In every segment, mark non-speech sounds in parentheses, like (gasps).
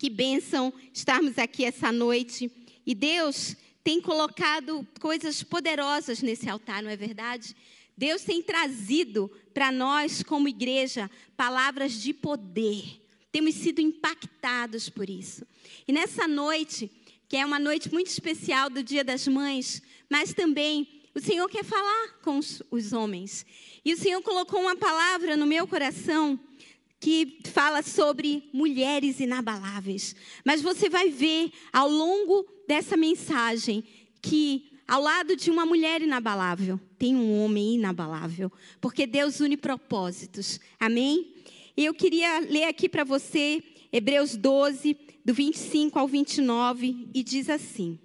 Que bênção estarmos aqui essa noite. E Deus tem colocado coisas poderosas nesse altar, não é verdade? Deus tem trazido para nós, como igreja, palavras de poder. Temos sido impactados por isso. E nessa noite, que é uma noite muito especial do Dia das Mães, mas também o Senhor quer falar com os, os homens. E o Senhor colocou uma palavra no meu coração que fala sobre mulheres inabaláveis. Mas você vai ver ao longo dessa mensagem que ao lado de uma mulher inabalável tem um homem inabalável, porque Deus une propósitos. Amém? E eu queria ler aqui para você Hebreus 12, do 25 ao 29, e diz assim: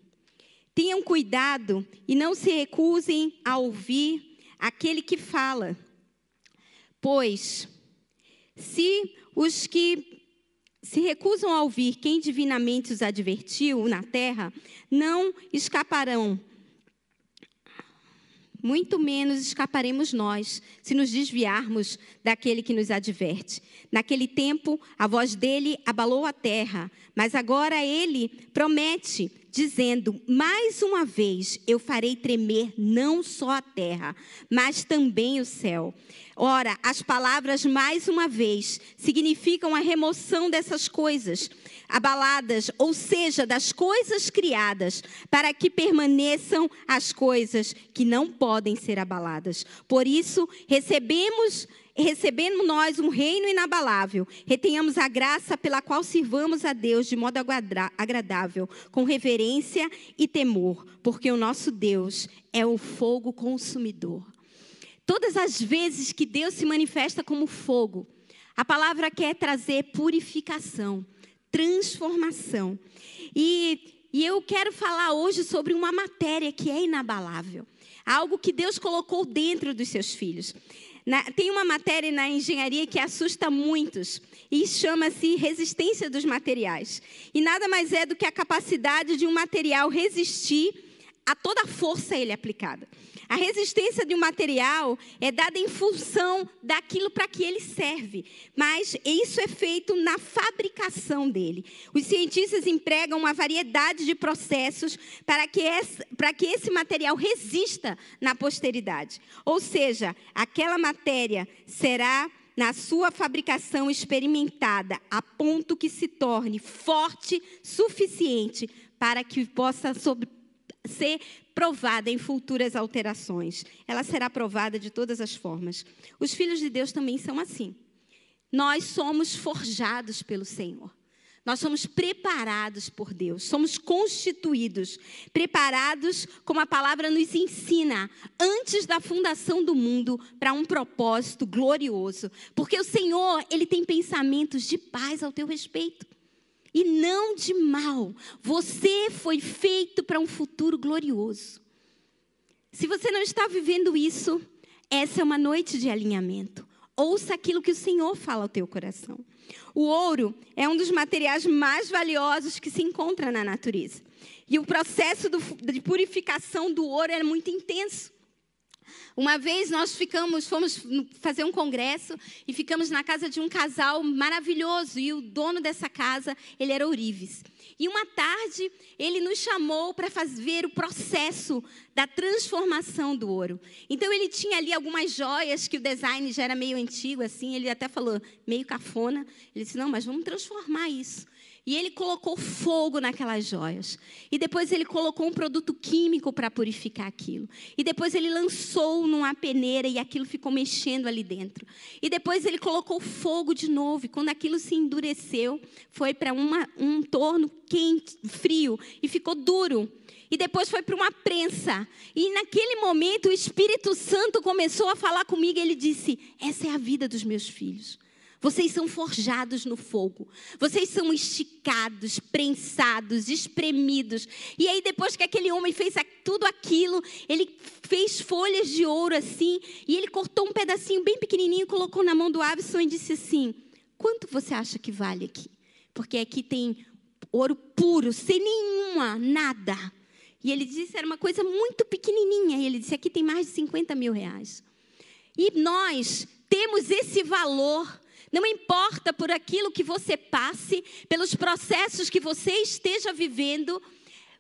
Tenham cuidado e não se recusem a ouvir aquele que fala, pois se os que se recusam a ouvir quem divinamente os advertiu na terra, não escaparão. Muito menos escaparemos nós, se nos desviarmos daquele que nos adverte. Naquele tempo, a voz dele abalou a terra, mas agora ele promete dizendo: Mais uma vez eu farei tremer não só a terra, mas também o céu. Ora, as palavras mais uma vez significam a remoção dessas coisas abaladas, ou seja, das coisas criadas, para que permaneçam as coisas que não podem ser abaladas. Por isso, recebemos recebendo nós um reino inabalável, retenhamos a graça pela qual sirvamos a Deus de modo agradável, com reverência e temor, porque o nosso Deus é o fogo consumidor. Todas as vezes que Deus se manifesta como fogo, a palavra quer trazer purificação, transformação. E, e eu quero falar hoje sobre uma matéria que é inabalável, algo que Deus colocou dentro dos seus filhos. Na, tem uma matéria na engenharia que assusta muitos e chama-se resistência dos materiais. E nada mais é do que a capacidade de um material resistir a toda força a ele aplicada. A resistência de um material é dada em função daquilo para que ele serve, mas isso é feito na fabricação dele. Os cientistas empregam uma variedade de processos para que esse, para que esse material resista na posteridade. Ou seja, aquela matéria será na sua fabricação experimentada, a ponto que se torne forte suficiente para que possa sobre, ser provada em futuras alterações. Ela será provada de todas as formas. Os filhos de Deus também são assim. Nós somos forjados pelo Senhor. Nós somos preparados por Deus, somos constituídos, preparados, como a palavra nos ensina, antes da fundação do mundo, para um propósito glorioso. Porque o Senhor, Ele tem pensamentos de paz ao teu respeito e não de mal. Você foi feito para um futuro glorioso. Se você não está vivendo isso, essa é uma noite de alinhamento. Ouça aquilo que o Senhor fala ao teu coração. O ouro é um dos materiais mais valiosos que se encontra na natureza. E o processo do, de purificação do ouro é muito intenso. Uma vez nós ficamos, fomos fazer um congresso e ficamos na casa de um casal maravilhoso e o dono dessa casa, ele era ourives. E uma tarde ele nos chamou para fazer o processo da transformação do ouro. Então ele tinha ali algumas joias que o design já era meio antigo assim, ele até falou meio cafona. Ele disse: "Não, mas vamos transformar isso". E ele colocou fogo naquelas joias. E depois ele colocou um produto químico para purificar aquilo. E depois ele lançou numa peneira e aquilo ficou mexendo ali dentro. E depois ele colocou fogo de novo. E quando aquilo se endureceu, foi para um torno quente, frio e ficou duro. E depois foi para uma prensa. E naquele momento o Espírito Santo começou a falar comigo. E ele disse: Essa é a vida dos meus filhos. Vocês são forjados no fogo. Vocês são esticados, prensados, espremidos. E aí, depois que aquele homem fez tudo aquilo, ele fez folhas de ouro assim. E ele cortou um pedacinho bem pequenininho, colocou na mão do Abson e disse assim: Quanto você acha que vale aqui? Porque aqui tem ouro puro, sem nenhuma, nada. E ele disse: Era uma coisa muito pequenininha. E ele disse: Aqui tem mais de 50 mil reais. E nós temos esse valor Não importa por aquilo que você passe, pelos processos que você esteja vivendo,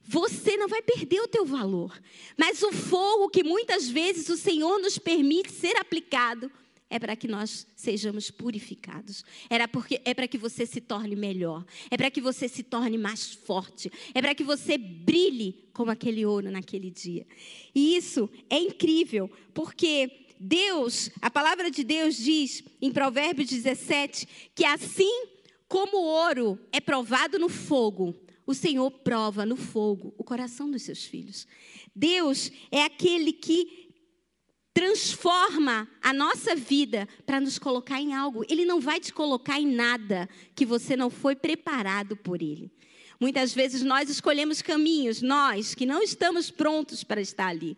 você não vai perder o teu valor. Mas o fogo que muitas vezes o Senhor nos permite ser aplicado é para que nós sejamos purificados. Era porque é para que você se torne melhor. É para que você se torne mais forte. É para que você brilhe como aquele ouro naquele dia. E isso é incrível, porque Deus, a palavra de Deus diz em Provérbios 17 que assim como o ouro é provado no fogo, o Senhor prova no fogo o coração dos seus filhos. Deus é aquele que transforma a nossa vida para nos colocar em algo. Ele não vai te colocar em nada que você não foi preparado por Ele. Muitas vezes nós escolhemos caminhos, nós que não estamos prontos para estar ali.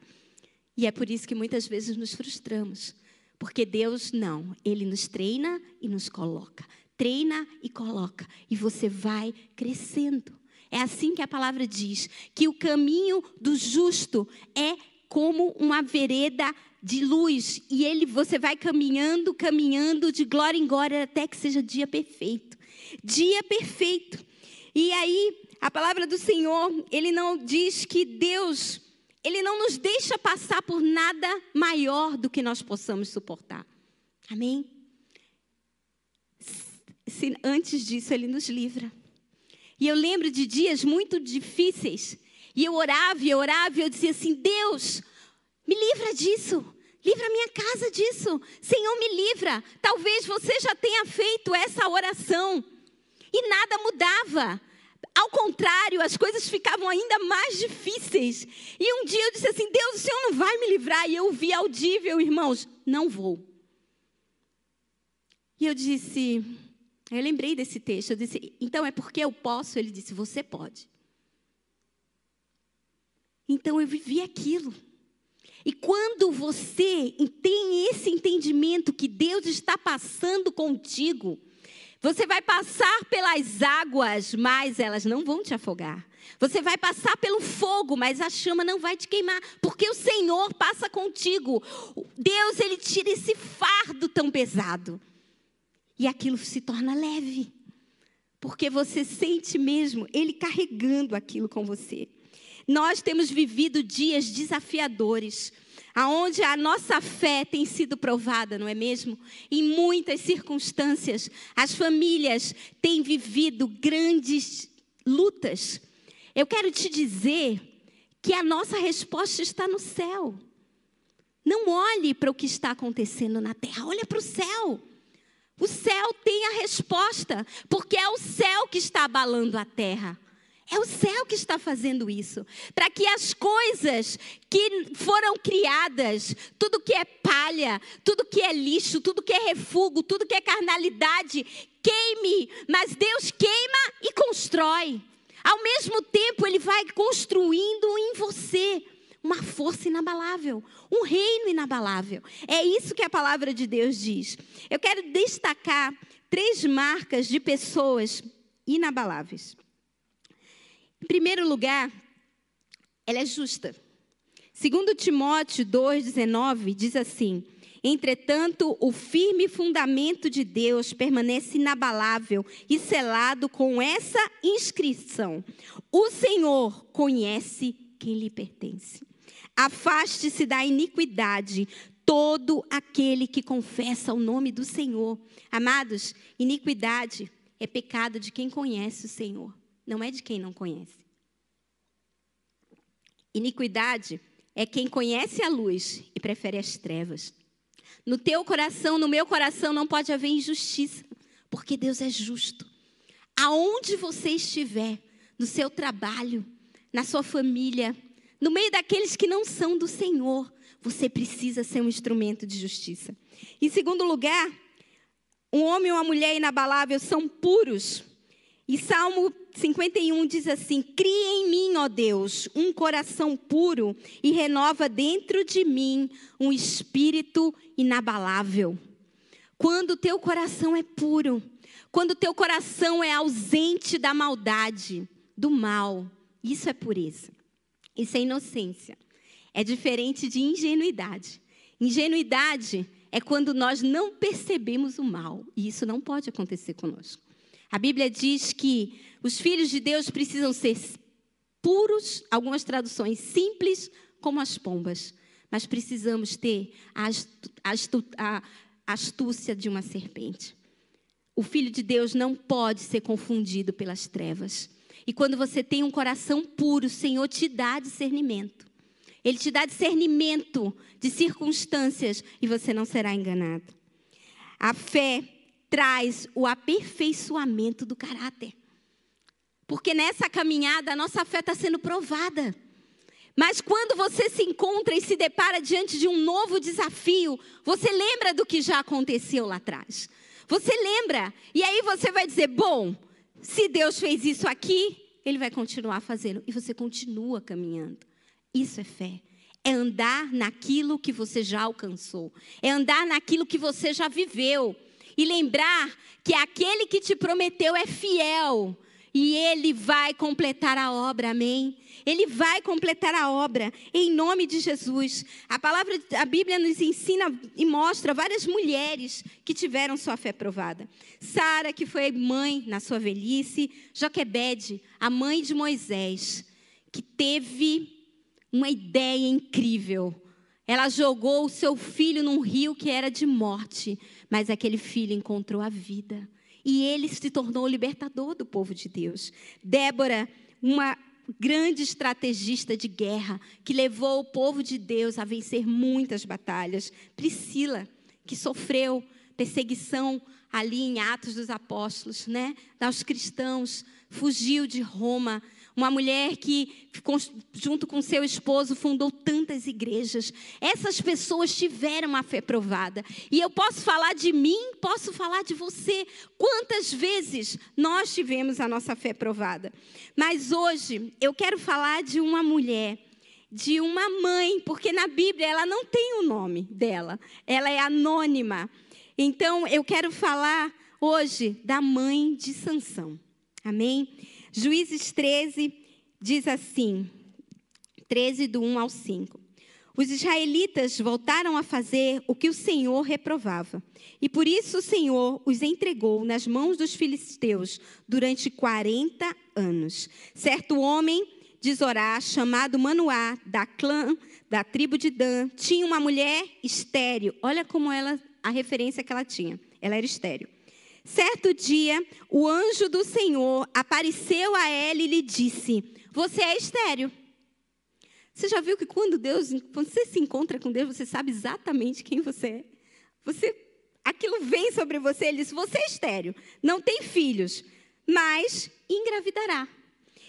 E é por isso que muitas vezes nos frustramos. Porque Deus não, Ele nos treina e nos coloca. Treina e coloca. E você vai crescendo. É assim que a palavra diz: que o caminho do justo é como uma vereda de luz e ele você vai caminhando, caminhando de glória em glória até que seja dia perfeito. Dia perfeito. E aí, a palavra do Senhor, ele não diz que Deus, ele não nos deixa passar por nada maior do que nós possamos suportar. Amém? Se, antes disso, ele nos livra. E eu lembro de dias muito difíceis, e eu orava, e orava, e eu dizia assim: Deus, me livra disso. Livra minha casa disso. Senhor, me livra. Talvez você já tenha feito essa oração e nada mudava. Ao contrário, as coisas ficavam ainda mais difíceis. E um dia eu disse assim: Deus, o Senhor não vai me livrar. E eu vi audível, irmãos, não vou. E eu disse, eu lembrei desse texto. Eu disse, então é porque eu posso? Ele disse, você pode. Então eu vivi aquilo. E quando você tem esse entendimento que Deus está passando contigo, você vai passar pelas águas, mas elas não vão te afogar. Você vai passar pelo fogo, mas a chama não vai te queimar, porque o Senhor passa contigo. Deus, ele tira esse fardo tão pesado. E aquilo se torna leve. Porque você sente mesmo ele carregando aquilo com você. Nós temos vivido dias desafiadores, aonde a nossa fé tem sido provada, não é mesmo? Em muitas circunstâncias, as famílias têm vivido grandes lutas. Eu quero te dizer que a nossa resposta está no céu. Não olhe para o que está acontecendo na terra, olha para o céu. O céu tem a resposta, porque é o céu que está abalando a terra. É o céu que está fazendo isso. Para que as coisas que foram criadas, tudo que é palha, tudo que é lixo, tudo que é refúgio, tudo que é carnalidade, queime. Mas Deus queima e constrói. Ao mesmo tempo, Ele vai construindo em você uma força inabalável, um reino inabalável. É isso que a palavra de Deus diz. Eu quero destacar três marcas de pessoas inabaláveis. Em primeiro lugar, ela é justa. Segundo Timóteo 2:19 diz assim: Entretanto, o firme fundamento de Deus permanece inabalável e selado com essa inscrição: O Senhor conhece quem lhe pertence. Afaste-se da iniquidade todo aquele que confessa o nome do Senhor. Amados, iniquidade é pecado de quem conhece o Senhor não é de quem não conhece. Iniquidade é quem conhece a luz e prefere as trevas. No teu coração, no meu coração, não pode haver injustiça, porque Deus é justo. Aonde você estiver, no seu trabalho, na sua família, no meio daqueles que não são do Senhor, você precisa ser um instrumento de justiça. Em segundo lugar, um homem e uma mulher inabalável são puros. E Salmo 51 diz assim: Cria em mim, ó Deus, um coração puro e renova dentro de mim um espírito inabalável. Quando o teu coração é puro, quando o teu coração é ausente da maldade, do mal, isso é pureza. Isso é inocência. É diferente de ingenuidade. Ingenuidade é quando nós não percebemos o mal, e isso não pode acontecer conosco. A Bíblia diz que os filhos de Deus precisam ser puros, algumas traduções simples, como as pombas, mas precisamos ter a, astu a astúcia de uma serpente. O filho de Deus não pode ser confundido pelas trevas. E quando você tem um coração puro, o Senhor te dá discernimento. Ele te dá discernimento de circunstâncias e você não será enganado. A fé traz o aperfeiçoamento do caráter. Porque nessa caminhada a nossa fé está sendo provada. Mas quando você se encontra e se depara diante de um novo desafio, você lembra do que já aconteceu lá atrás. Você lembra. E aí você vai dizer: bom, se Deus fez isso aqui, Ele vai continuar fazendo. E você continua caminhando. Isso é fé. É andar naquilo que você já alcançou. É andar naquilo que você já viveu. E lembrar que aquele que te prometeu é fiel e ele vai completar a obra, amém? Ele vai completar a obra em nome de Jesus. A palavra, a Bíblia nos ensina e mostra várias mulheres que tiveram sua fé provada. Sara, que foi mãe na sua velhice, Joquebede, a mãe de Moisés, que teve uma ideia incrível. Ela jogou o seu filho num rio que era de morte, mas aquele filho encontrou a vida e ele se tornou o libertador do povo de Deus. Débora, uma grande estrategista de guerra, que levou o povo de Deus a vencer muitas batalhas. Priscila, que sofreu perseguição ali em Atos dos Apóstolos, né? Aos cristãos, fugiu de Roma, uma mulher que, junto com seu esposo, fundou tantas igrejas. Essas pessoas tiveram a fé provada. E eu posso falar de mim, posso falar de você. Quantas vezes nós tivemos a nossa fé provada? Mas hoje eu quero falar de uma mulher de uma mãe, porque na Bíblia ela não tem o nome dela, ela é anônima. Então eu quero falar hoje da mãe de Sansão. Amém? Juízes 13 diz assim, 13 do 1 ao 5. Os israelitas voltaram a fazer o que o Senhor reprovava. E por isso o Senhor os entregou nas mãos dos filisteus durante 40 anos. Certo homem de Zorá, chamado Manoá, da clã, da tribo de Dan, tinha uma mulher estéril. Olha como ela, a referência que ela tinha. Ela era estéril. Certo dia, o anjo do Senhor apareceu a ela e lhe disse: Você é estéreo. Você já viu que quando Deus, quando você se encontra com Deus, você sabe exatamente quem você é? Você, aquilo vem sobre você. Ele diz: Você é estéreo, não tem filhos, mas engravidará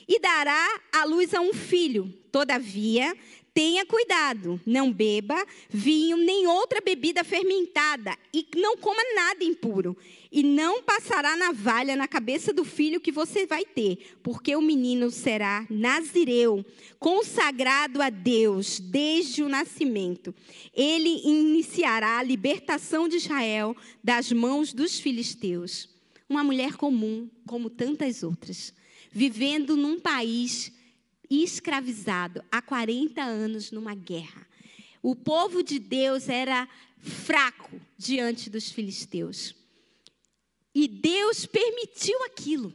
e dará à luz a um filho. Todavia, Tenha cuidado, não beba vinho nem outra bebida fermentada, e não coma nada impuro. E não passará navalha na cabeça do filho que você vai ter, porque o menino será nazireu, consagrado a Deus desde o nascimento. Ele iniciará a libertação de Israel das mãos dos filisteus. Uma mulher comum, como tantas outras, vivendo num país escravizado há 40 anos numa guerra. O povo de Deus era fraco diante dos filisteus. E Deus permitiu aquilo.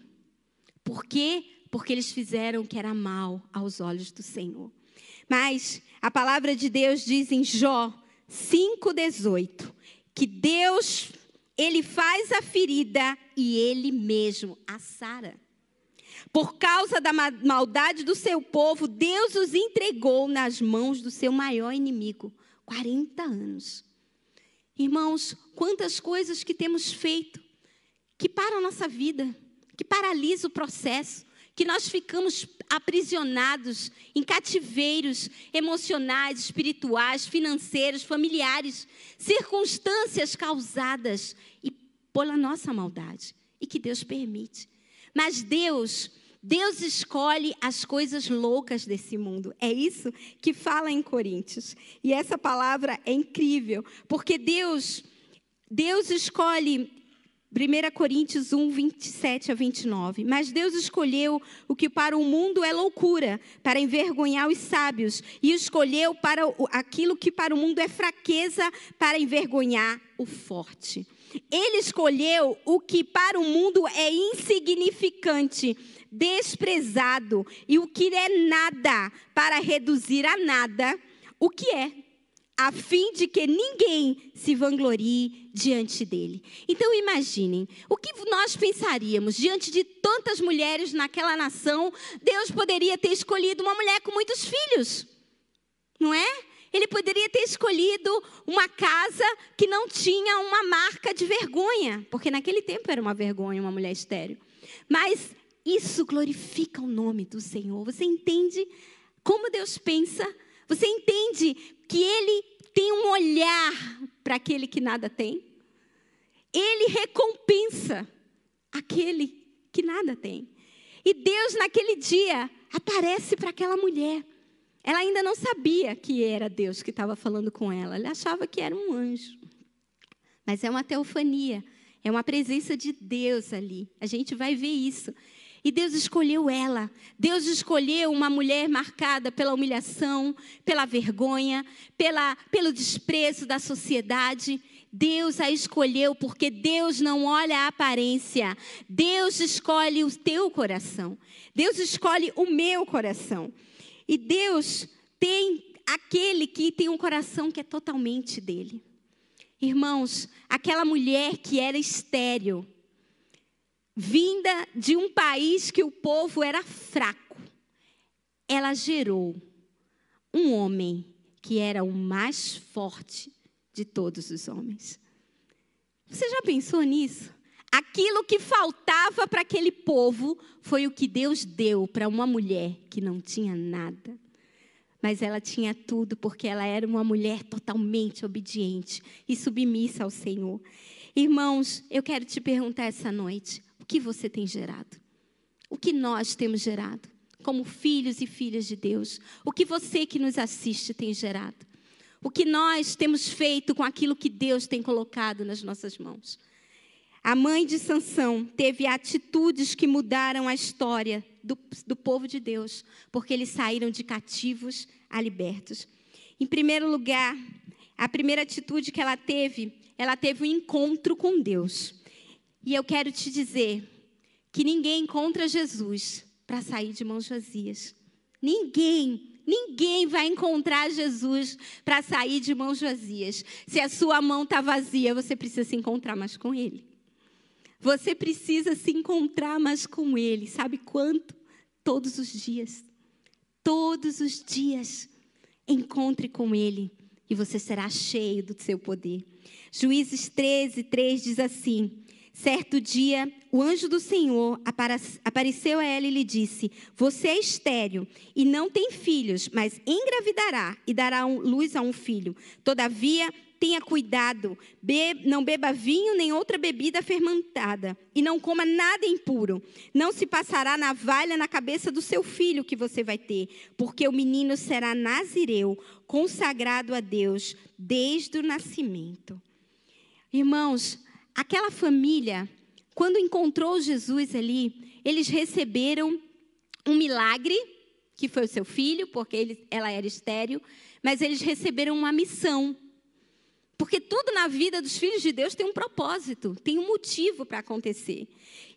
Por quê? Porque eles fizeram o que era mal aos olhos do Senhor. Mas a palavra de Deus diz em Jó 5:18 que Deus ele faz a ferida e ele mesmo a sara. Por causa da maldade do seu povo, Deus os entregou nas mãos do seu maior inimigo. 40 anos. Irmãos, quantas coisas que temos feito que param a nossa vida, que paralisa o processo, que nós ficamos aprisionados em cativeiros emocionais, espirituais, financeiros, familiares, circunstâncias causadas e pela nossa maldade e que Deus permite. Mas Deus Deus escolhe as coisas loucas desse mundo. É isso que fala em Coríntios. E essa palavra é incrível, porque Deus Deus escolhe 1 Coríntios 1, 27 a 29. Mas Deus escolheu o que para o mundo é loucura, para envergonhar os sábios, e escolheu para aquilo que para o mundo é fraqueza, para envergonhar o forte. Ele escolheu o que para o mundo é insignificante, desprezado, e o que é nada, para reduzir a nada o que é a fim de que ninguém se vanglorie diante dele. Então imaginem, o que nós pensaríamos diante de tantas mulheres naquela nação? Deus poderia ter escolhido uma mulher com muitos filhos, não é? Ele poderia ter escolhido uma casa que não tinha uma marca de vergonha, porque naquele tempo era uma vergonha uma mulher estéril. Mas isso glorifica o nome do Senhor. Você entende como Deus pensa? Você entende que Ele tem um olhar para aquele que nada tem? Ele recompensa aquele que nada tem. E Deus, naquele dia, aparece para aquela mulher. Ela ainda não sabia que era Deus que estava falando com ela. Ela achava que era um anjo. Mas é uma teofania, é uma presença de Deus ali. A gente vai ver isso. E Deus escolheu ela. Deus escolheu uma mulher marcada pela humilhação, pela vergonha, pela, pelo desprezo da sociedade. Deus a escolheu porque Deus não olha a aparência. Deus escolhe o teu coração. Deus escolhe o meu coração. E Deus tem aquele que tem um coração que é totalmente dele. Irmãos, aquela mulher que era estéril, vinda de um país que o povo era fraco, ela gerou um homem que era o mais forte de todos os homens. Você já pensou nisso? Aquilo que faltava para aquele povo foi o que Deus deu para uma mulher que não tinha nada. Mas ela tinha tudo porque ela era uma mulher totalmente obediente e submissa ao Senhor. Irmãos, eu quero te perguntar essa noite: o que você tem gerado? O que nós temos gerado? Como filhos e filhas de Deus. O que você que nos assiste tem gerado? O que nós temos feito com aquilo que Deus tem colocado nas nossas mãos? A mãe de Sansão teve atitudes que mudaram a história do, do povo de Deus, porque eles saíram de cativos a libertos. Em primeiro lugar, a primeira atitude que ela teve, ela teve um encontro com Deus. E eu quero te dizer que ninguém encontra Jesus para sair de mãos vazias. Ninguém, ninguém vai encontrar Jesus para sair de mãos vazias. Se a sua mão está vazia, você precisa se encontrar mais com Ele. Você precisa se encontrar mais com Ele. Sabe quanto? Todos os dias. Todos os dias. Encontre com Ele e você será cheio do seu poder. Juízes 13, 3 diz assim: Certo dia, o anjo do Senhor apareceu a ela e lhe disse: Você é estéril e não tem filhos, mas engravidará e dará luz a um filho. Todavia, tenha cuidado, não beba vinho nem outra bebida fermentada, e não coma nada impuro. Não se passará navalha na cabeça do seu filho que você vai ter, porque o menino será nazireu, consagrado a Deus desde o nascimento. Irmãos, aquela família, quando encontrou Jesus ali, eles receberam um milagre, que foi o seu filho, porque ele, ela era estéril, mas eles receberam uma missão. Porque tudo na vida dos filhos de Deus tem um propósito, tem um motivo para acontecer.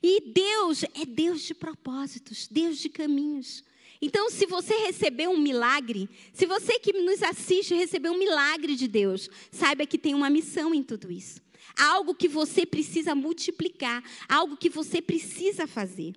E Deus é Deus de propósitos, Deus de caminhos. Então, se você recebeu um milagre, se você que nos assiste recebeu um milagre de Deus, saiba que tem uma missão em tudo isso algo que você precisa multiplicar, algo que você precisa fazer.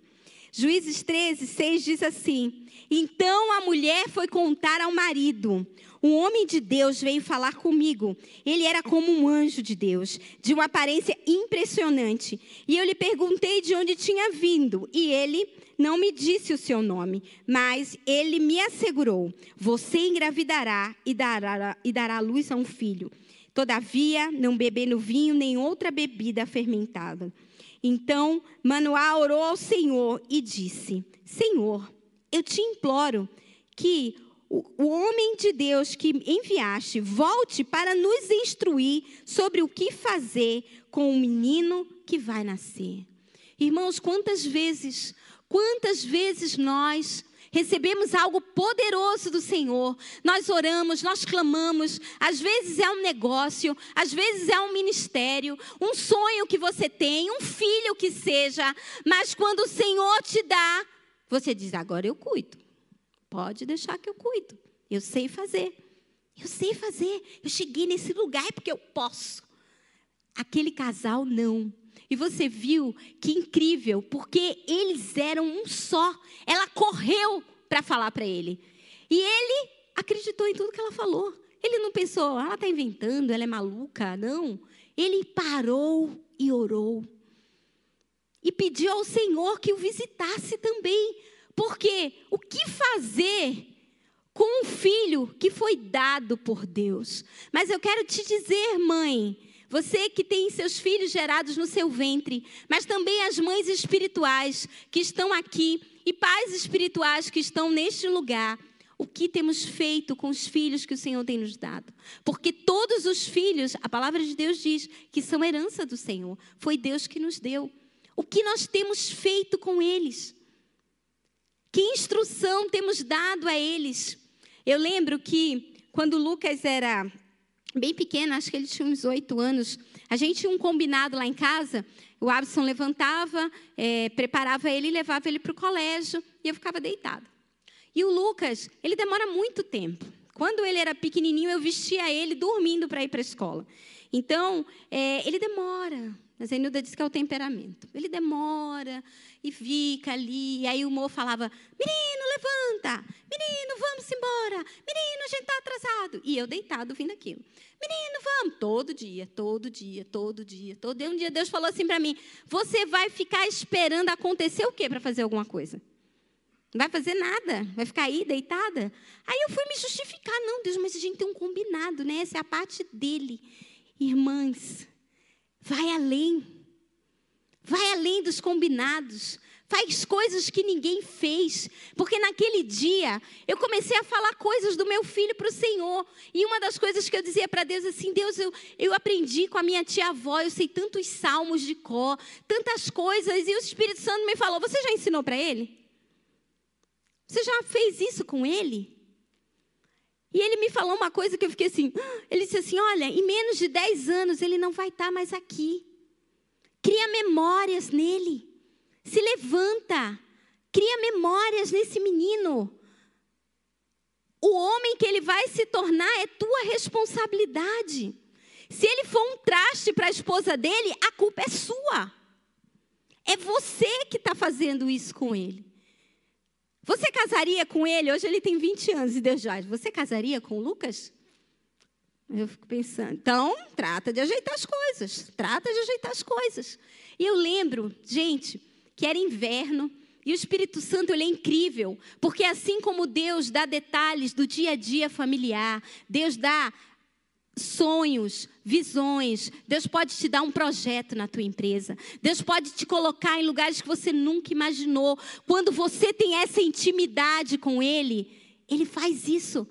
Juízes 13, 6 diz assim: Então a mulher foi contar ao marido: Um homem de Deus veio falar comigo. Ele era como um anjo de Deus, de uma aparência impressionante. E eu lhe perguntei de onde tinha vindo, e ele não me disse o seu nome, mas ele me assegurou: Você engravidará e dará, e dará luz a um filho. Todavia, não bebendo vinho nem outra bebida fermentada. Então, Manoá orou ao Senhor e disse: Senhor, eu te imploro que o, homem de Deus que enviaste volte para nos instruir sobre o que fazer com o menino que vai nascer. Irmãos, quantas vezes, quantas vezes nós recebemos algo poderoso do Senhor. Nós oramos, nós clamamos. Às vezes é um negócio, às vezes é um ministério, um sonho que você tem, um filho que seja. Mas quando o Senhor te dá, você diz: agora eu cuido. Pode deixar que eu cuido. Eu sei fazer. Eu sei fazer. Eu cheguei nesse lugar é porque eu posso. Aquele casal não. E você viu que incrível, porque eles eram um só. Ela correu para falar para ele. E ele acreditou em tudo que ela falou. Ele não pensou, ela está inventando, ela é maluca. Não. Ele parou e orou. E pediu ao Senhor que o visitasse também. Porque o que fazer com um filho que foi dado por Deus? Mas eu quero te dizer, mãe, você que tem seus filhos gerados no seu ventre, mas também as mães espirituais que estão aqui e pais espirituais que estão neste lugar. O que temos feito com os filhos que o Senhor tem nos dado? Porque todos os filhos, a palavra de Deus diz que são herança do Senhor. Foi Deus que nos deu. O que nós temos feito com eles? Que instrução temos dado a eles? Eu lembro que quando Lucas era bem pequeno, acho que ele tinha uns oito anos. A gente tinha um combinado lá em casa. O Abson levantava, é, preparava ele e levava ele para o colégio e eu ficava deitada. E o Lucas, ele demora muito tempo. Quando ele era pequenininho, eu vestia ele dormindo para ir para a escola. Então, é, ele demora. Mas a Nilda disse que é o temperamento. Ele demora e fica ali. E aí o Mo falava: Menino, levanta! Menino, vamos embora! Menino, a gente está atrasado. E eu deitado vindo aquilo. Menino, vamos! Todo dia, todo dia, todo dia, todo dia. Um dia Deus falou assim para mim: Você vai ficar esperando acontecer o quê para fazer alguma coisa? Não vai fazer nada, vai ficar aí deitada. Aí eu fui me justificar: Não, Deus, mas a gente tem um combinado, né? Essa é a parte dele. Irmãs, Vai além. Vai além dos combinados. Faz coisas que ninguém fez. Porque naquele dia eu comecei a falar coisas do meu filho para o Senhor. E uma das coisas que eu dizia para Deus assim: Deus, eu, eu aprendi com a minha tia-avó, eu sei tantos salmos de có, tantas coisas. E o Espírito Santo me falou: Você já ensinou para ele? Você já fez isso com ele? E ele me falou uma coisa que eu fiquei assim. (gasps) Ele disse assim: Olha, em menos de 10 anos ele não vai estar mais aqui. Cria memórias nele. Se levanta. Cria memórias nesse menino. O homem que ele vai se tornar é tua responsabilidade. Se ele for um traste para a esposa dele, a culpa é sua. É você que está fazendo isso com ele. Você casaria com ele? Hoje ele tem 20 anos e Deus já. Você casaria com Lucas? Eu fico pensando. Então, trata de ajeitar as coisas. Trata de ajeitar as coisas. E eu lembro, gente, que era inverno. E o Espírito Santo ele é incrível, porque assim como Deus dá detalhes do dia a dia familiar, Deus dá sonhos, visões. Deus pode te dar um projeto na tua empresa. Deus pode te colocar em lugares que você nunca imaginou. Quando você tem essa intimidade com Ele, Ele faz isso.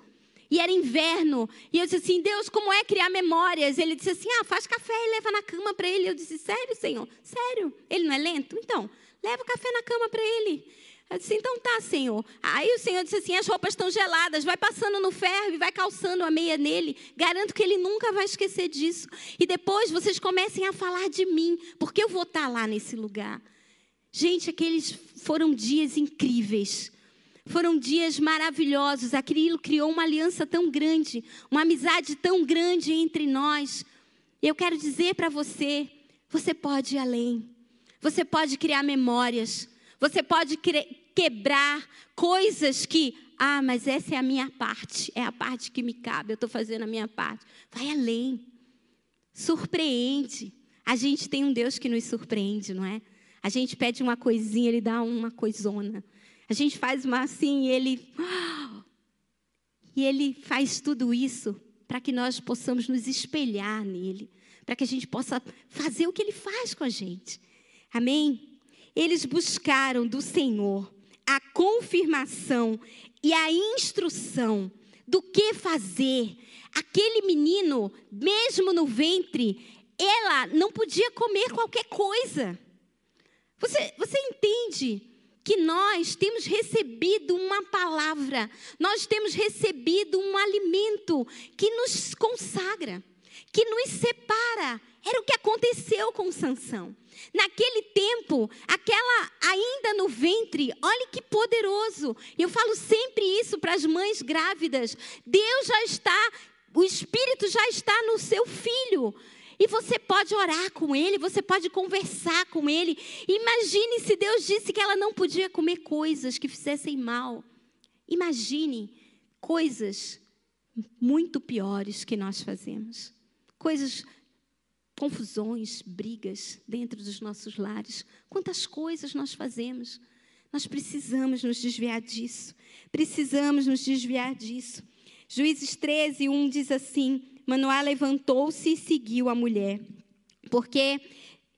E era inverno. E eu disse assim: Deus, como é criar memórias? Ele disse assim: Ah, faz café e leva na cama para ele. Eu disse: Sério, Senhor? Sério? Ele não é lento? Então, leva o café na cama para ele. Eu disse, então tá, Senhor. Aí o Senhor disse assim: as roupas estão geladas, vai passando no ferro e vai calçando a meia nele. Garanto que ele nunca vai esquecer disso. E depois vocês comecem a falar de mim, porque eu vou estar tá lá nesse lugar. Gente, aqueles foram dias incríveis. Foram dias maravilhosos. Aquilo criou uma aliança tão grande, uma amizade tão grande entre nós. Eu quero dizer para você: você pode ir além. Você pode criar memórias. Você pode quebrar coisas que, ah, mas essa é a minha parte, é a parte que me cabe, eu estou fazendo a minha parte. Vai além. Surpreende. A gente tem um Deus que nos surpreende, não é? A gente pede uma coisinha, ele dá uma coisona. A gente faz uma assim e ele. E ele faz tudo isso para que nós possamos nos espelhar nele, para que a gente possa fazer o que ele faz com a gente. Amém? Eles buscaram do Senhor a confirmação e a instrução do que fazer. Aquele menino, mesmo no ventre, ela não podia comer qualquer coisa. Você, você entende que nós temos recebido uma palavra, nós temos recebido um alimento que nos consagra, que nos separa. Era o que aconteceu com Sansão. Naquele tempo, aquela ainda no ventre, olhe que poderoso. Eu falo sempre isso para as mães grávidas. Deus já está, o Espírito já está no seu filho. E você pode orar com ele, você pode conversar com ele. Imagine se Deus disse que ela não podia comer coisas que fizessem mal. Imagine coisas muito piores que nós fazemos. Coisas confusões, brigas dentro dos nossos lares. Quantas coisas nós fazemos. Nós precisamos nos desviar disso. Precisamos nos desviar disso. Juízes 13, 1 diz assim: Manoá levantou-se e seguiu a mulher, porque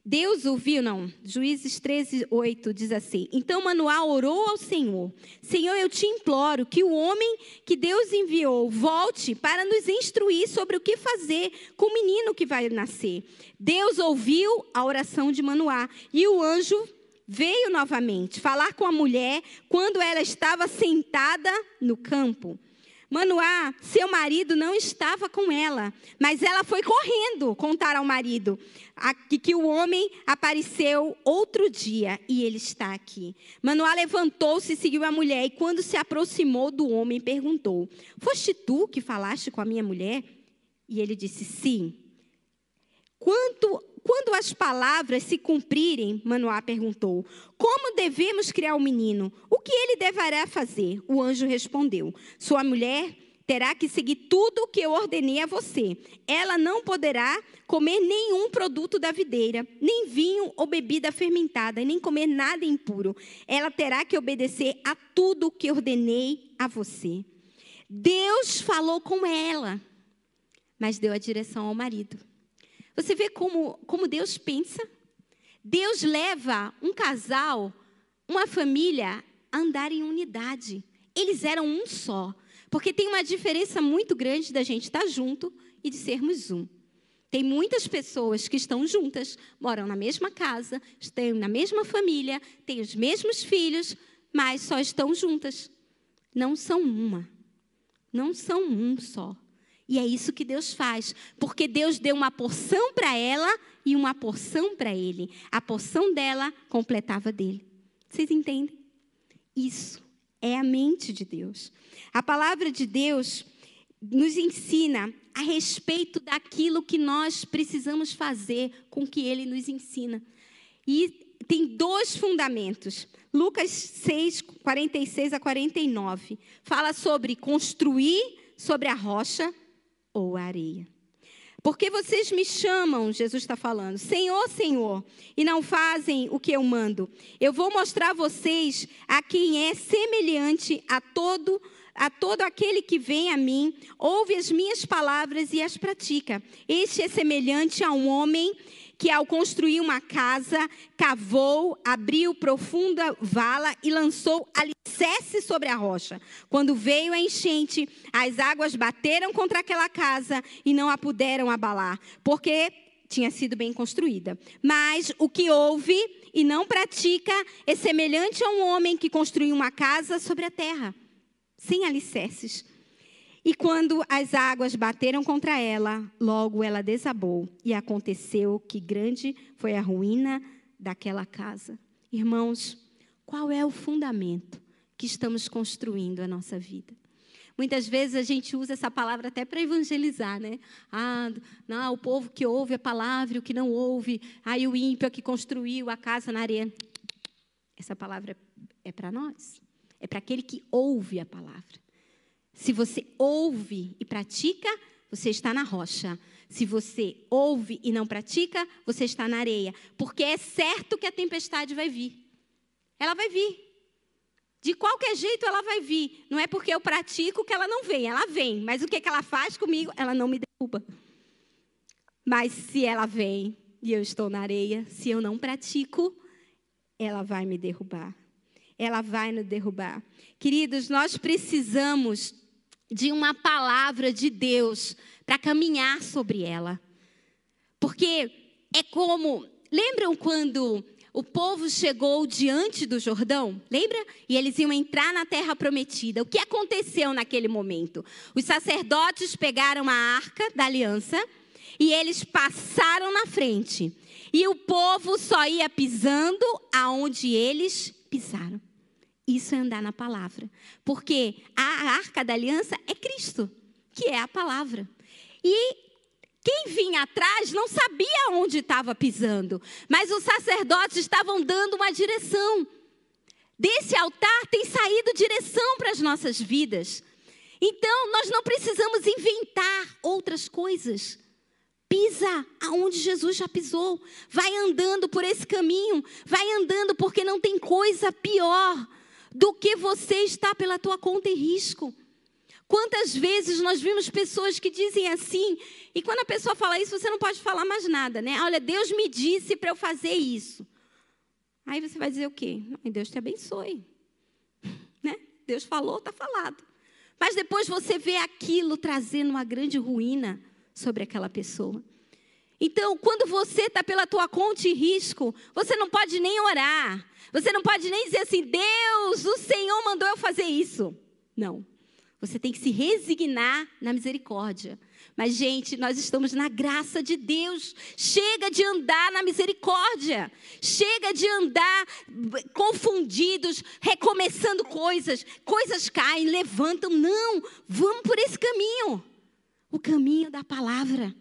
Deus ouviu, não. Juízes 13, 8 diz assim: Então Manoá orou ao Senhor: Senhor, eu te imploro que o homem que Deus enviou volte para nos instruir sobre o que fazer com o menino que vai nascer. Deus ouviu a oração de Manoá e o anjo veio novamente falar com a mulher quando ela estava sentada no campo. Manoá, seu marido não estava com ela, mas ela foi correndo contar ao marido que o homem apareceu outro dia e ele está aqui. Manoá levantou-se e seguiu a mulher e quando se aproximou do homem perguntou: "Foste tu que falaste com a minha mulher?" E ele disse: "Sim." Quanto quando as palavras se cumprirem, Manoá perguntou: Como devemos criar o menino? O que ele deverá fazer? O anjo respondeu: Sua mulher terá que seguir tudo o que eu ordenei a você. Ela não poderá comer nenhum produto da videira, nem vinho ou bebida fermentada, nem comer nada impuro. Ela terá que obedecer a tudo o que ordenei a você. Deus falou com ela, mas deu a direção ao marido. Você vê como, como Deus pensa? Deus leva um casal, uma família, a andar em unidade. Eles eram um só. Porque tem uma diferença muito grande da gente estar junto e de sermos um. Tem muitas pessoas que estão juntas, moram na mesma casa, estão na mesma família, têm os mesmos filhos, mas só estão juntas. Não são uma. Não são um só. E é isso que Deus faz, porque Deus deu uma porção para ela e uma porção para ele. A porção dela completava dele. Vocês entendem? Isso é a mente de Deus. A palavra de Deus nos ensina a respeito daquilo que nós precisamos fazer com que ele nos ensina. E tem dois fundamentos. Lucas 6, 46 a 49. Fala sobre construir sobre a rocha ou areia. Porque vocês me chamam, Jesus está falando, Senhor, Senhor, e não fazem o que eu mando. Eu vou mostrar a vocês a quem é semelhante a todo a todo aquele que vem a mim, ouve as minhas palavras e as pratica. Este é semelhante a um homem que ao construir uma casa, cavou, abriu profunda vala e lançou alicerce sobre a rocha. Quando veio a enchente, as águas bateram contra aquela casa e não a puderam abalar, porque tinha sido bem construída. Mas o que ouve e não pratica é semelhante a um homem que construiu uma casa sobre a terra, sem alicerces. E quando as águas bateram contra ela, logo ela desabou. E aconteceu que grande foi a ruína daquela casa. Irmãos, qual é o fundamento que estamos construindo a nossa vida? Muitas vezes a gente usa essa palavra até para evangelizar, né? Ah, não, o povo que ouve a palavra, o que não ouve, aí o ímpio é que construiu a casa na areia. Essa palavra é para nós. É para aquele que ouve a palavra. Se você ouve e pratica, você está na rocha. Se você ouve e não pratica, você está na areia. Porque é certo que a tempestade vai vir. Ela vai vir. De qualquer jeito ela vai vir. Não é porque eu pratico que ela não vem. Ela vem. Mas o que, é ela faz comigo? Ela não me derruba. Mas se ela vem e eu estou na areia, se eu não pratico, ela vai me derrubar. ela vai nos derrubar. Queridos, nós precisamos de uma palavra de Deus para caminhar sobre ela. Porque é como. Lembram quando o povo chegou diante do Jordão, lembra? E eles iam entrar na terra prometida. O que aconteceu naquele momento? Os sacerdotes pegaram a arca da aliança e eles passaram na frente. E o povo só ia pisando aonde eles pisaram. Isso é andar na palavra. Porque a arca da aliança é Cristo, que é a palavra. E quem vinha atrás não sabia onde estava pisando, mas os sacerdotes estavam dando uma direção. Desse altar tem saído direção para as nossas vidas. Então, nós não precisamos inventar outras coisas. Pisa aonde Jesus já pisou. Vai andando por esse caminho. Vai andando porque não tem coisa pior do que você estar pela tua conta em risco. Quantas vezes nós vimos pessoas que dizem assim, e quando a pessoa fala isso, você não pode falar mais nada, né? Olha, Deus me disse para eu fazer isso. Aí você vai dizer o quê? Deus te abençoe. (laughs) Né? Deus falou, está falado. Mas depois você vê aquilo trazendo uma grande ruína sobre aquela pessoa. Então, quando você está pela tua conta e risco, você não pode nem orar. Você não pode nem dizer assim, Deus, o Senhor mandou eu fazer isso. Não. Você tem que se resignar na misericórdia. Mas, gente, nós estamos na graça de Deus. Chega de andar na misericórdia. Chega de andar confundidos, recomeçando coisas. Coisas caem, levantam. Não, vamos por esse caminho o caminho da palavra.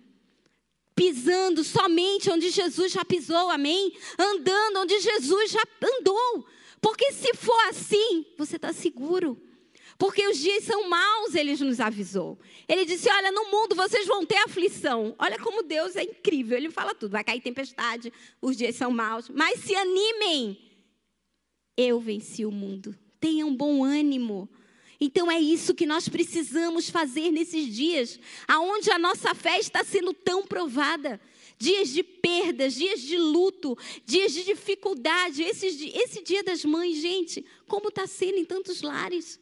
Pisando somente onde Jesus já pisou, amém? Andando onde Jesus já andou. Porque se for assim, você está seguro. Porque os dias são maus, ele nos avisou. Ele disse: Olha, no mundo vocês vão ter aflição. Olha como Deus é incrível. Ele fala tudo: vai cair tempestade, os dias são maus. Mas se animem. Eu venci o mundo. Tenham bom ânimo. Então é isso que nós precisamos fazer nesses dias, aonde a nossa fé está sendo tão provada. Dias de perdas, dias de luto, dias de dificuldade. Esse, esse dia das mães, gente, como está sendo em tantos lares.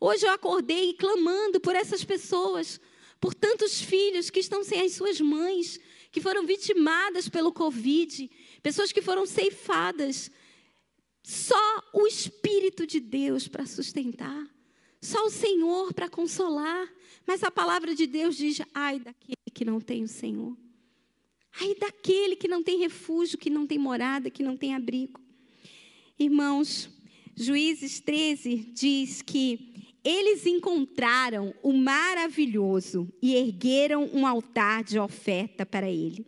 Hoje eu acordei clamando por essas pessoas, por tantos filhos que estão sem as suas mães, que foram vitimadas pelo Covid, pessoas que foram ceifadas. Só o Espírito de Deus para sustentar, só o Senhor para consolar. Mas a palavra de Deus diz: ai daquele que não tem o Senhor. Ai daquele que não tem refúgio, que não tem morada, que não tem abrigo. Irmãos, Juízes 13 diz que eles encontraram o maravilhoso e ergueram um altar de oferta para ele.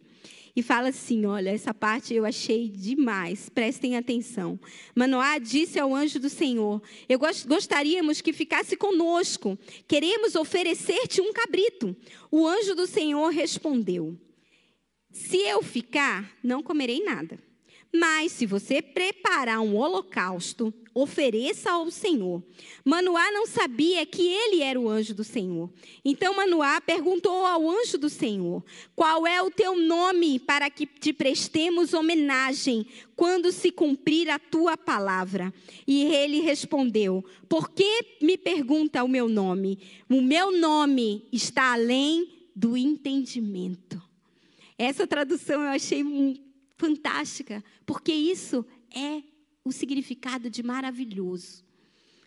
E fala assim: olha, essa parte eu achei demais, prestem atenção. Manoá disse ao anjo do Senhor: Eu gostaríamos que ficasse conosco, queremos oferecer-te um cabrito. O anjo do Senhor respondeu: Se eu ficar, não comerei nada. Mas se você preparar um holocausto, ofereça ao Senhor. Manoá não sabia que ele era o anjo do Senhor. Então Manoá perguntou ao anjo do Senhor: Qual é o teu nome para que te prestemos homenagem quando se cumprir a tua palavra? E ele respondeu: Por que me pergunta o meu nome? O meu nome está além do entendimento. Essa tradução eu achei fantástica, porque isso é o significado de maravilhoso.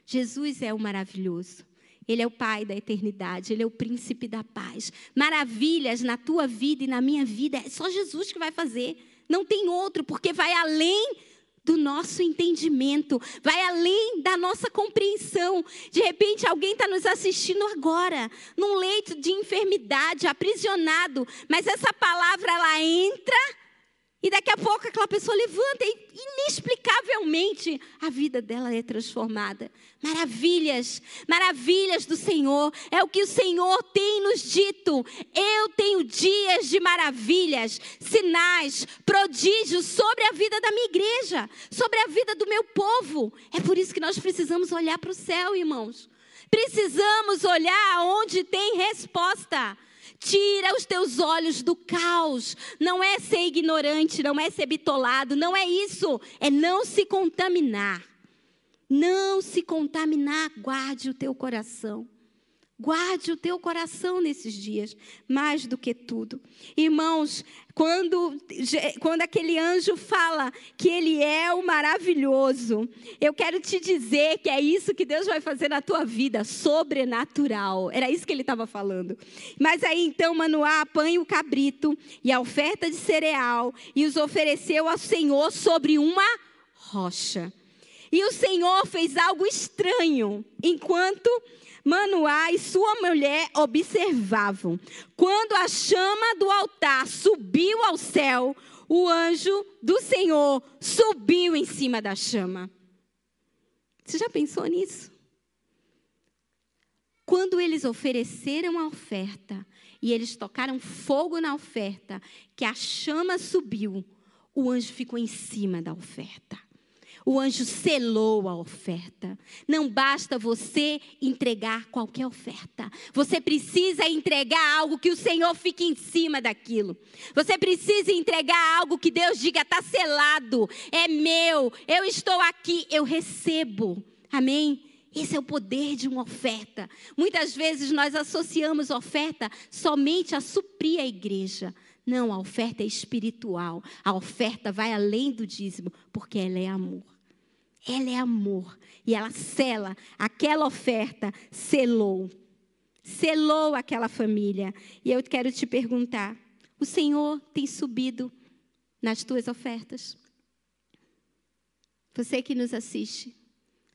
Jesus é o maravilhoso. Ele é o Pai da eternidade, Ele é o príncipe da paz. Maravilhas na tua vida e na minha vida, é só Jesus que vai fazer. Não tem outro, porque vai além do nosso entendimento, vai além da nossa compreensão. De repente, alguém está nos assistindo agora, num leito de enfermidade, aprisionado, mas essa palavra ela entra e daqui a pouco aquela pessoa levanta e inexplicavelmente a vida dela é transformada. Maravilhas, maravilhas do Senhor. É o que o Senhor tem nos dito. Eu tenho dias de maravilhas, sinais, prodígios sobre a vida da minha igreja, sobre a vida do meu povo. É por isso que nós precisamos olhar para o céu, irmãos. Precisamos olhar onde tem resposta. Tira os teus olhos do caos. Não é ser ignorante, não é ser bitolado, não é isso. É não se contaminar. não se contaminar, guarde o teu coração. Guarde o teu coração nesses dias, mais do que tudo. Irmãos, quando, quando aquele anjo fala que ele é o maravilhoso, eu quero te dizer que é isso que Deus vai fazer na tua vida, sobrenatural. Era isso que ele estava falando. Mas aí então Manoá apanha o cabrito e a oferta de cereal e os ofereceu ao Senhor sobre uma rocha. E o Senhor fez algo estranho enquanto Manoá e sua mulher observavam. Quando a chama do altar subiu ao céu, o anjo do Senhor subiu em cima da chama. Você já pensou nisso? Quando eles ofereceram a oferta e eles tocaram fogo na oferta, que a chama subiu, o anjo ficou em cima da oferta. O anjo selou a oferta. Não basta você entregar qualquer oferta. Você precisa entregar algo que o Senhor fique em cima daquilo. Você precisa entregar algo que Deus diga: está selado, é meu, eu estou aqui, eu recebo. Amém? Esse é o poder de uma oferta. Muitas vezes nós associamos oferta somente a suprir a igreja. Não, a oferta é espiritual. A oferta vai além do dízimo, porque ela é amor. Ela é amor. E ela sela aquela oferta, selou. Selou aquela família. E eu quero te perguntar: o Senhor tem subido nas tuas ofertas? Você que nos assiste,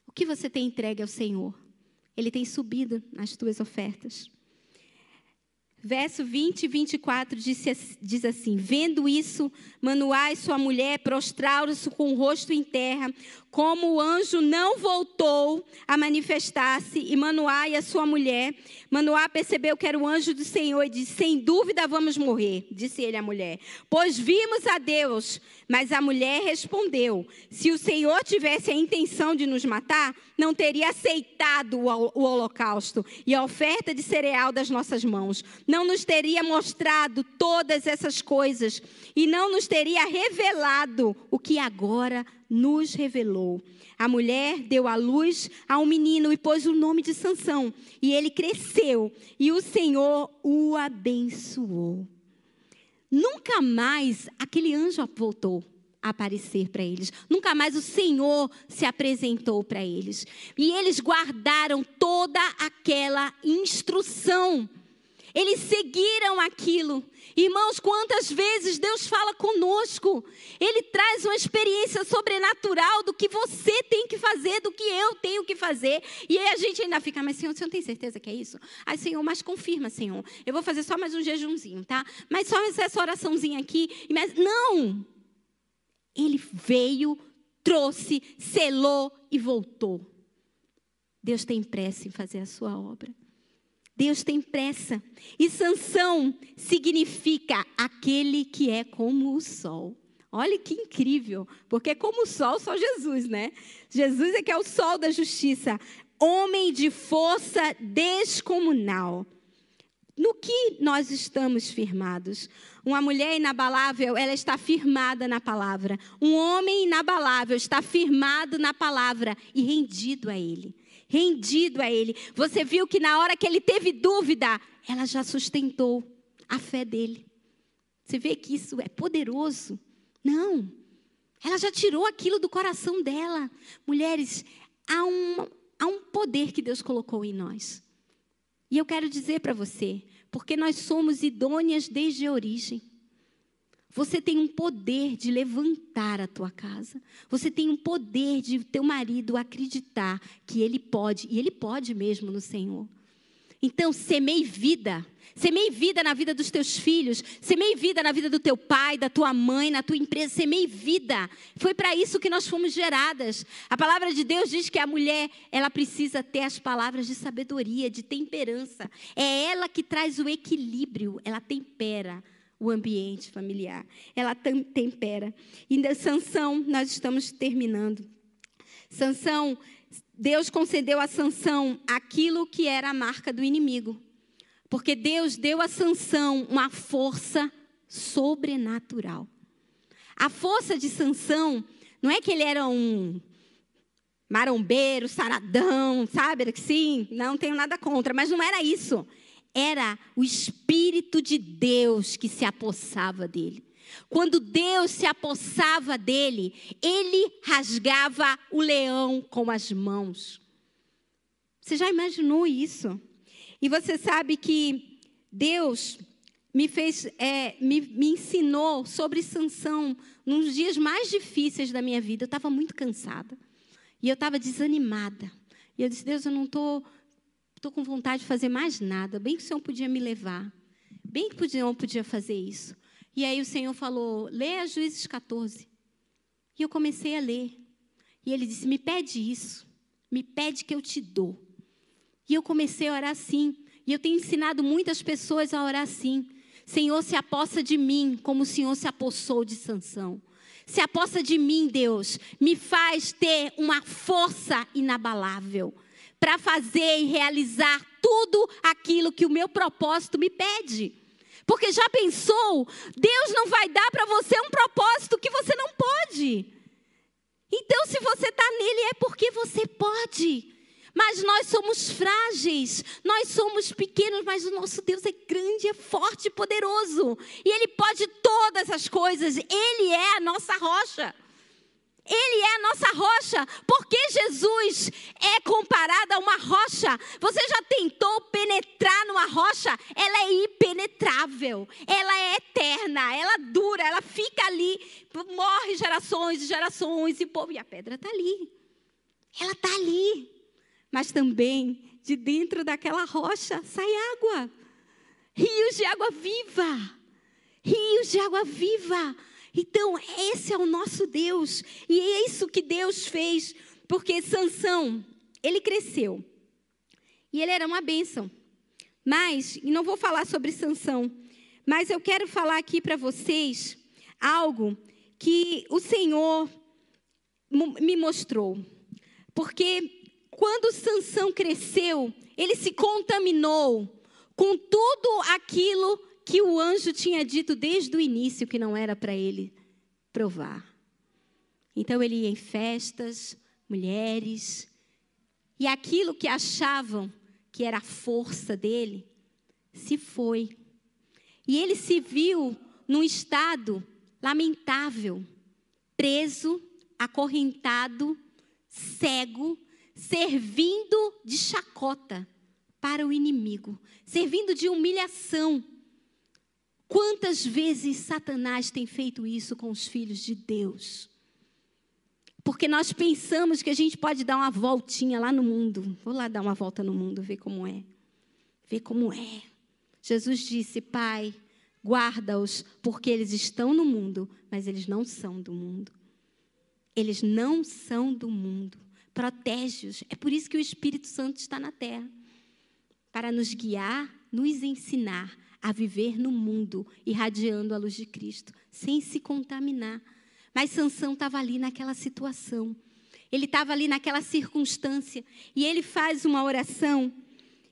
o que você tem entregue ao Senhor? Ele tem subido nas tuas ofertas. Verso 20 e 24 diz, assim: Vendo isso, Manoá e sua mulher prostraram-se com o rosto em terra, como o anjo não voltou a manifestar-se, e Manoá e a sua mulher, Manoá percebeu que era o anjo do Senhor e disse: Sem dúvida vamos morrer, disse ele à mulher, pois vimos a Deus. Mas a mulher respondeu: Se o Senhor tivesse a intenção de nos matar, não teria aceitado o holocausto e a oferta de cereal das nossas mãos, não nos teria mostrado todas essas coisas e não nos teria revelado o que agora nos revelou. A mulher deu à luz a um menino e pôs o nome de Sansão, e ele cresceu, e o Senhor o abençoou. Nunca mais aquele anjo voltou a aparecer para eles. Nunca mais o Senhor se apresentou para eles. E eles guardaram toda aquela instrução eles seguiram aquilo. Irmãos, quantas vezes Deus fala conosco? Ele traz uma experiência sobrenatural do que você tem que fazer, do que eu tenho que fazer. E aí a gente ainda fica, mas Senhor, você não tem certeza que é isso? Ai, Senhor, mas confirma, Senhor. Eu vou fazer só mais um jejumzinho, tá? Mas só essa oraçãozinha aqui. Mas não! Ele veio, trouxe, selou e voltou. Deus tem pressa em fazer a sua obra. Deus tem pressa. E Sansão significa aquele que é como o sol. Olha que incrível, porque como o sol, só Jesus, né? Jesus é que é o sol da justiça, homem de força descomunal. No que nós estamos firmados? Uma mulher inabalável, ela está firmada na palavra. Um homem inabalável está firmado na palavra e rendido a ele rendido a Ele. Você viu que na hora que ele teve dúvida, ela já sustentou a fé dele. Você vê que isso é poderoso? Não. Ela já tirou aquilo do coração dela. Mulheres, há um, há um poder que Deus colocou em nós. E eu quero dizer para você, porque nós somos idôneas desde a origem. Você tem um poder de levantar a tua casa. Você tem um poder de teu marido acreditar que ele pode, e ele pode mesmo no Senhor. Então, semeie vida. Semeie vida na vida dos teus filhos. Semeie vida na vida do teu pai, da tua mãe, na tua empresa. Semeie vida. Foi para isso que nós fomos geradas. A palavra de Deus diz que a mulher, ela precisa ter as palavras de sabedoria, de temperança. É ela que traz o equilíbrio. Ela tempera o ambiente familiar. Ela tempera. E da Sansão, nós estamos terminando. Sansão, Deus concedeu a Sansão aquilo que era a marca do inimigo. Porque Deus deu a Sansão uma força sobrenatural. A força de Sansão não é que ele era um marombeiro, saradão, sabe? Sim, não tenho nada contra, mas não era isso. Era o Espírito de Deus que se apossava dele. Quando Deus se apossava dele, ele rasgava o leão com as mãos. Você já imaginou isso? E você sabe que Deus me fez, é, me, me ensinou sobre Sansão nos dias mais difíceis da minha vida. Eu estava muito cansada. E eu estava desanimada. E eu disse, Deus, eu não estou tô, tô com vontade de fazer mais nada. Bem que o Senhor podia me levar. Bem que o Senhor podia fazer isso. E aí o Senhor falou, leia Juízes 14. E eu comecei a ler. E ele disse, me pede isso. Me pede que eu te dou. E eu comecei a orar assim. E eu tenho ensinado muitas pessoas a orar assim. Senhor, se apossa de mim, como o Senhor se apossou de Sansão. Se aposta de mim, Deus, me faz ter uma força inabalável para fazer e realizar tudo aquilo que o meu propósito me pede. Porque já pensou, Deus não vai dar para você um propósito que você não pode. Então, se você está nele, é porque você pode. Mas nós somos frágeis, nós somos pequenos, mas o nosso Deus é grande, é forte e poderoso. E Ele pode todas as coisas, Ele é a nossa rocha. Ele é a nossa rocha. Porque Jesus é comparado a uma rocha. Você já tentou penetrar numa rocha? Ela é impenetrável. Ela é eterna. Ela dura. Ela fica ali. Morre gerações e gerações. E, povo, e a pedra está ali. Ela está ali mas também de dentro daquela rocha sai água. Rios de água viva. Rios de água viva. Então, esse é o nosso Deus. E é isso que Deus fez, porque Sansão, ele cresceu. E ele era uma bênção. Mas, e não vou falar sobre Sansão, mas eu quero falar aqui para vocês algo que o Senhor me mostrou. Porque quando Sansão cresceu, ele se contaminou com tudo aquilo que o anjo tinha dito desde o início que não era para ele provar. Então ele ia em festas, mulheres, e aquilo que achavam que era a força dele se foi. E ele se viu num estado lamentável, preso, acorrentado, cego, servindo de chacota para o inimigo, servindo de humilhação. Quantas vezes Satanás tem feito isso com os filhos de Deus? Porque nós pensamos que a gente pode dar uma voltinha lá no mundo. Vou lá dar uma volta no mundo, ver como é. Ver como é. Jesus disse: Pai, guarda-os, porque eles estão no mundo, mas eles não são do mundo. Eles não são do mundo protege-os. É por isso que o Espírito Santo está na terra para nos guiar, nos ensinar a viver no mundo, irradiando a luz de Cristo, sem se contaminar. Mas Sansão estava ali naquela situação. Ele estava ali naquela circunstância e ele faz uma oração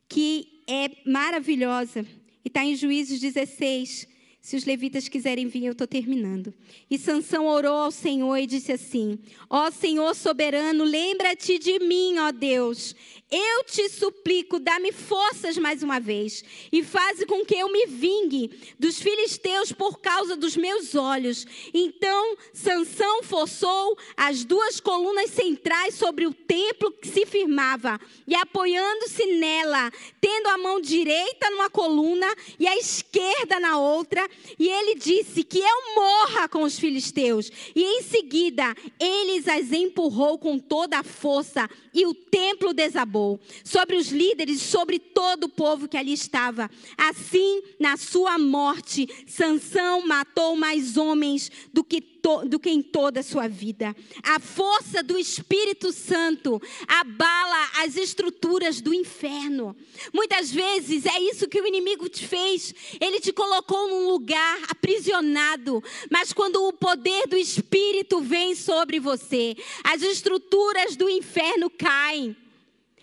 que é maravilhosa. E está em Juízes 16, se os levitas quiserem vir, eu estou terminando. E Sansão orou ao Senhor e disse assim: Ó Senhor soberano, lembra-te de mim, ó Deus. Eu te suplico, dá-me forças mais uma vez e faze com que eu me vingue dos filisteus por causa dos meus olhos. Então Sansão forçou as duas colunas centrais sobre o templo que se firmava e apoiando-se nela, tendo a mão direita numa coluna e a esquerda na outra, e ele disse que eu morra com os filisteus. E em seguida, eles as empurrou com toda a força e o templo desabou sobre os líderes, sobre todo o povo que ali estava. Assim, na sua morte, Sansão matou mais homens do que do que em toda a sua vida. A força do Espírito Santo abala as estruturas do inferno. Muitas vezes é isso que o inimigo te fez. Ele te colocou num lugar aprisionado, mas quando o poder do Espírito vem sobre você, as estruturas do inferno caem.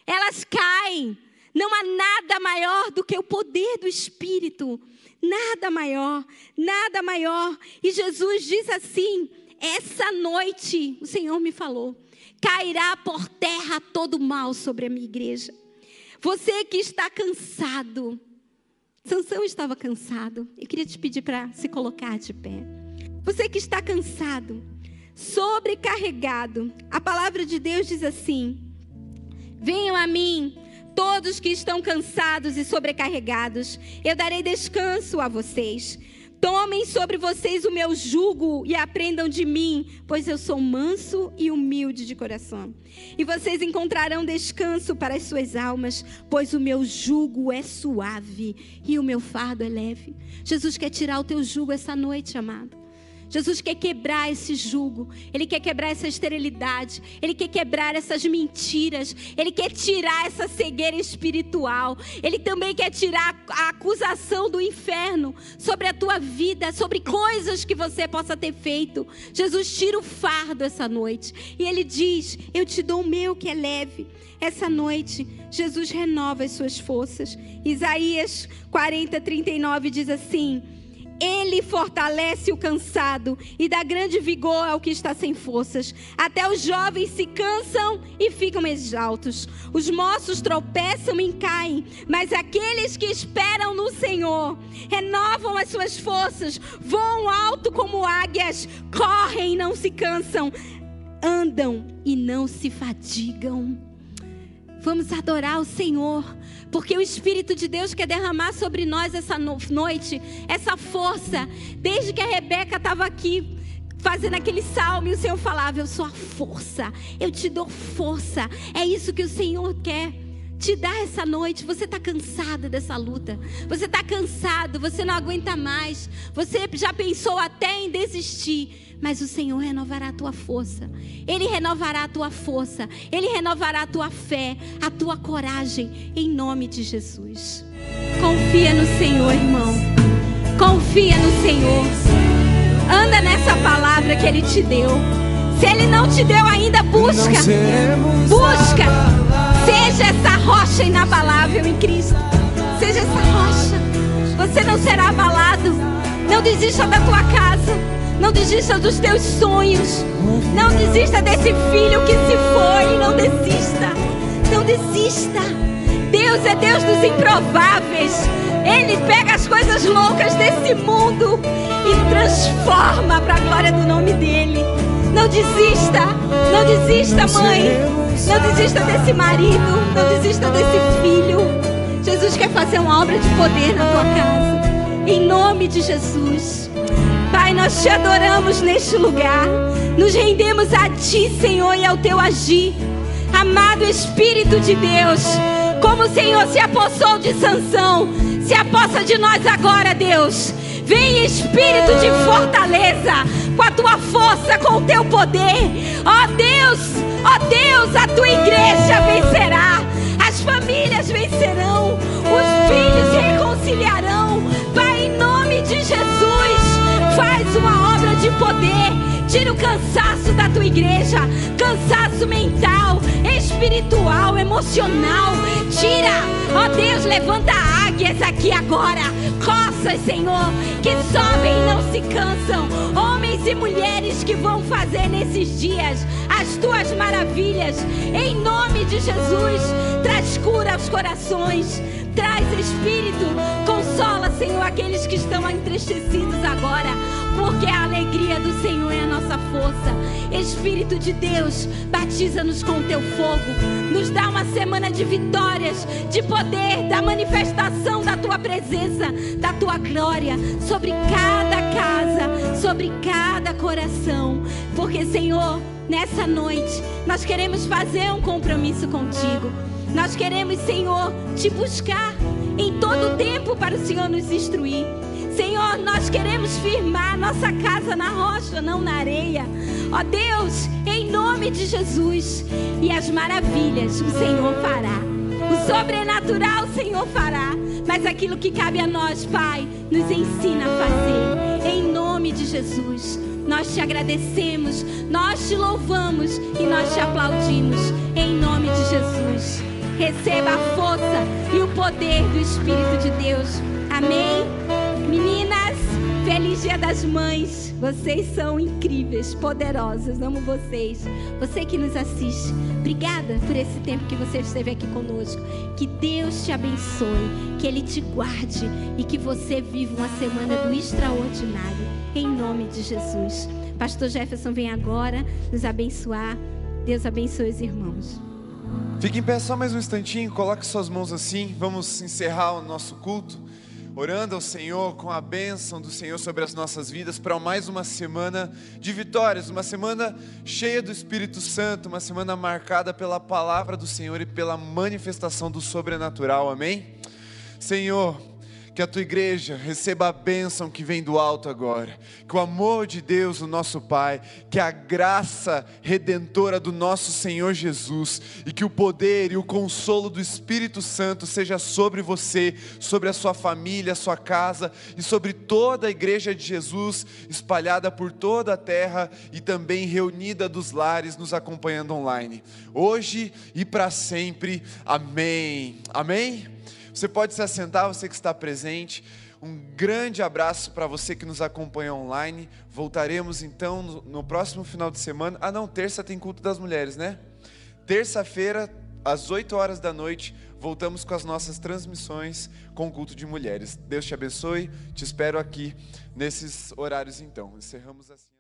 Elas caem. Não há nada maior do que o poder do Espírito. Nada maior, nada maior. E Jesus diz assim: essa noite, o Senhor me falou, cairá por terra todo mal sobre a minha igreja. Você que está cansado, Sansão estava cansado. Eu queria te pedir para se colocar de pé. Você que está cansado, sobrecarregado, a palavra de Deus diz assim: Venham a mim, todos que estão cansados e sobrecarregados, eu darei descanso a vocês. Tomem sobre vocês o meu jugo e aprendam de mim, pois eu sou manso e humilde de coração. E vocês encontrarão descanso para as suas almas, pois o meu jugo é suave e o meu fardo é leve. Jesus quer tirar o teu jugo essa noite, amado. Jesus quer quebrar esse jugo, Ele quer quebrar essa esterilidade, Ele quer quebrar essas mentiras, Ele quer tirar essa cegueira espiritual, Ele também quer tirar a acusação do inferno sobre a tua vida, sobre coisas que você possa ter feito. Jesus tira o fardo essa noite e Ele diz: Eu te dou o meu que é leve. Essa noite, Jesus renova as suas forças. Isaías 40, 39 diz assim. Ele fortalece o cansado e dá grande vigor ao que está sem forças. Até os jovens se cansam e ficam exaltos. Os moços tropeçam e caem, mas aqueles que esperam no Senhor renovam as suas forças, voam alto como águias, correm e não se cansam, andam e não se fadigam. Vamos adorar o Senhor, porque o Espírito de Deus quer derramar sobre nós essa noite, essa força. Desde que a Rebeca estava aqui fazendo aquele salmo, e o Senhor falava: Eu sou a força, eu te dou força. É isso que o Senhor quer te dar essa noite. Você está cansado dessa luta, você está cansado, você não aguenta mais, você já pensou até em desistir mas o Senhor renovará a tua força. Ele renovará a tua força, ele renovará a tua fé, a tua coragem, em nome de Jesus. Confia no Senhor, irmão. Confia no Senhor. Anda nessa palavra que ele te deu. Se ele não te deu ainda, busca. Busca. Seja essa rocha inabalável em Cristo. Seja essa rocha. Você não será abalado. Não desista da tua casa. Não desista dos teus sonhos. Não desista desse filho que se foi. Não desista. Não desista. Deus é Deus dos improváveis. Ele pega as coisas loucas desse mundo e transforma para a glória do nome dele. Não desista. Não desista, mãe. Não desista desse marido. Não desista desse filho. Jesus quer fazer uma obra de poder na tua casa. Em nome de Jesus. Nós te adoramos neste lugar. Nos rendemos a Ti, Senhor, e ao Teu agir. Amado Espírito de Deus, como o Senhor se apossou de Sansão, se apossa de nós agora, Deus. Vem Espírito de fortaleza, com a tua força, com o teu poder. Ó Deus, ó Deus, a tua igreja o cansaço da tua igreja, cansaço mental, espiritual, emocional. Tira, ó oh Deus, levanta águias aqui agora. Coças, Senhor, que sobem e não se cansam. Homens e mulheres que vão fazer nesses dias as tuas maravilhas. Em nome de Jesus, traz cura aos corações Traz Espírito, consola, Senhor, aqueles que estão entristecidos agora, porque a alegria do Senhor é a nossa força. Espírito de Deus, batiza-nos com o teu fogo, nos dá uma semana de vitórias, de poder, da manifestação da tua presença, da tua glória sobre cada casa, sobre cada coração, porque, Senhor, nessa noite nós queremos fazer um compromisso contigo. Nós queremos, Senhor, te buscar em todo tempo para o Senhor nos instruir. Senhor, nós queremos firmar nossa casa na rocha, não na areia. Ó Deus, em nome de Jesus. E as maravilhas o Senhor fará. O sobrenatural o Senhor fará. Mas aquilo que cabe a nós, Pai, nos ensina a fazer. Em nome de Jesus. Nós te agradecemos, nós te louvamos e nós te aplaudimos. Em nome de Jesus. Receba a força e o poder do Espírito de Deus. Amém? Meninas, Feliz Dia das Mães. Vocês são incríveis, poderosas. Amo vocês. Você que nos assiste, obrigada por esse tempo que você esteve aqui conosco. Que Deus te abençoe, que Ele te guarde e que você viva uma semana do extraordinário. Em nome de Jesus. Pastor Jefferson vem agora nos abençoar. Deus abençoe os irmãos. Fique em pé só mais um instantinho, coloque suas mãos assim. Vamos encerrar o nosso culto orando ao Senhor com a bênção do Senhor sobre as nossas vidas para mais uma semana de vitórias, uma semana cheia do Espírito Santo, uma semana marcada pela palavra do Senhor e pela manifestação do sobrenatural. Amém? Senhor, que a tua igreja receba a bênção que vem do alto agora, que o amor de Deus, o nosso Pai, que a graça redentora do nosso Senhor Jesus e que o poder e o consolo do Espírito Santo seja sobre você, sobre a sua família, a sua casa e sobre toda a igreja de Jesus espalhada por toda a terra e também reunida dos lares nos acompanhando online. Hoje e para sempre. Amém. Amém. Você pode se assentar, você que está presente. Um grande abraço para você que nos acompanha online. Voltaremos então no, próximo final de semana. Ah, não, terça tem culto das mulheres, né? Terça-feira, às 8 horas da noite, voltamos com as nossas transmissões com o culto de mulheres. Deus te abençoe. Te espero aqui nesses horários então. Encerramos assim.